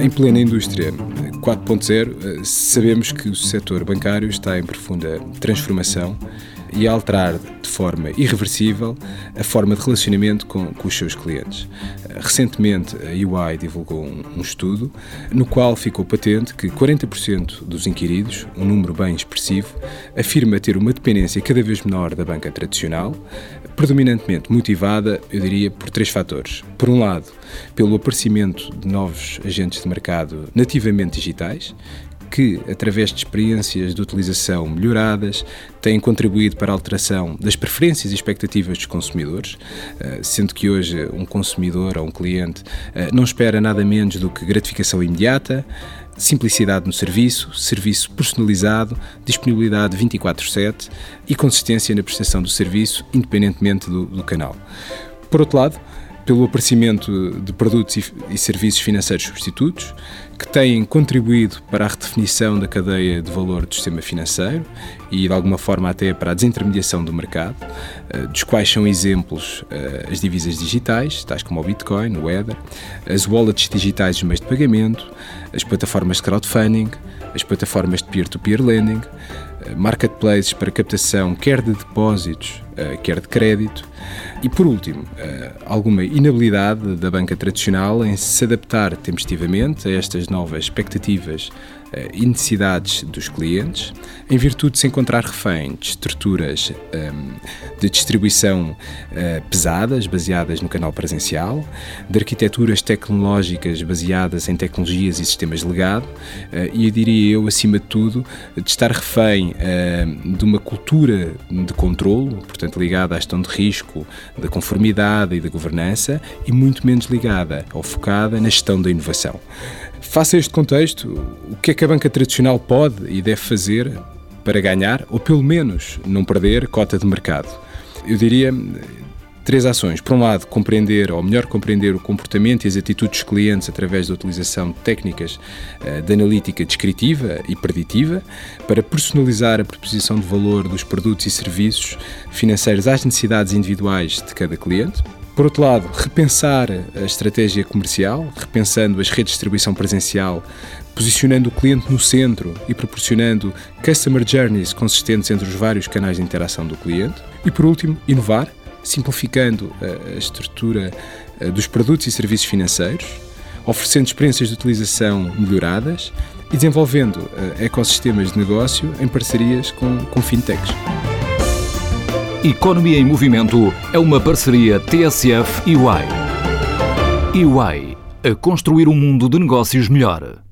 Em plena indústria 4.0, sabemos que o setor bancário está em profunda transformação e alterar de forma irreversível a forma de relacionamento com, com os seus clientes. Recentemente, a UI divulgou um, um estudo no qual ficou patente que 40% dos inquiridos, um número bem expressivo, afirma ter uma dependência cada vez menor da banca tradicional, predominantemente motivada, eu diria, por três fatores. Por um lado, pelo aparecimento de novos agentes de mercado nativamente digitais, que, através de experiências de utilização melhoradas, têm contribuído para a alteração das preferências e expectativas dos consumidores, eh, sendo que hoje um consumidor ou um cliente eh, não espera nada menos do que gratificação imediata, simplicidade no serviço, serviço personalizado, disponibilidade 24/7 e consistência na prestação do serviço, independentemente do, do canal. Por outro lado, pelo aparecimento de produtos e, serviços financeiros substitutos, que têm contribuído para a redefinição da cadeia de valor do sistema financeiro e, de alguma forma, até para a desintermediação do mercado, eh, dos quais são exemplos eh, as divisas digitais, tais como o Bitcoin, o Ether, as wallets digitais dos meios de pagamento, as plataformas de crowdfunding, as plataformas de peer-to-peer -peer lending, marketplaces para captação quer de depósitos, quer de crédito, e, por último, eh, alguma inabilidade da banca tradicional em se adaptar tempestivamente a estas novas expectativas eh, e necessidades dos clientes, em virtude de se encontrar refém de estruturas ehm, de distribuição eh, pesadas, baseadas no canal presencial, de arquiteturas tecnológicas baseadas em tecnologias e sistemas de legado, e eu diria eu, acima de tudo, de estar refém de uma cultura de controlo, portanto ligada à gestão de risco, da conformidade e da governança, e muito menos ligada ou focada na gestão da inovação. Face a este contexto, o que é que a banca tradicional pode e deve fazer para ganhar, ou pelo menos não perder, cota de mercado? Eu diria três ações. Por um lado, compreender, ou melhor, compreender o comportamento e as atitudes dos clientes através da utilização de técnicas uh, de analítica descritiva e preditiva para personalizar a proposição de valor dos produtos e serviços financeiros às necessidades individuais de cada cliente. Por outro lado, repensar a estratégia comercial, repensando as redes de distribuição presencial, posicionando o cliente no centro e proporcionando customer journeys consistentes entre os vários canais de interação do cliente. E por último, inovar, simplificando a estrutura dos produtos e serviços financeiros, oferecendo experiências de utilização melhoradas e desenvolvendo ecossistemas de negócio em parcerias com, com fintechs. Economia em Movimento é uma parceria TSF e UI. UI a construir um mundo de negócios melhor.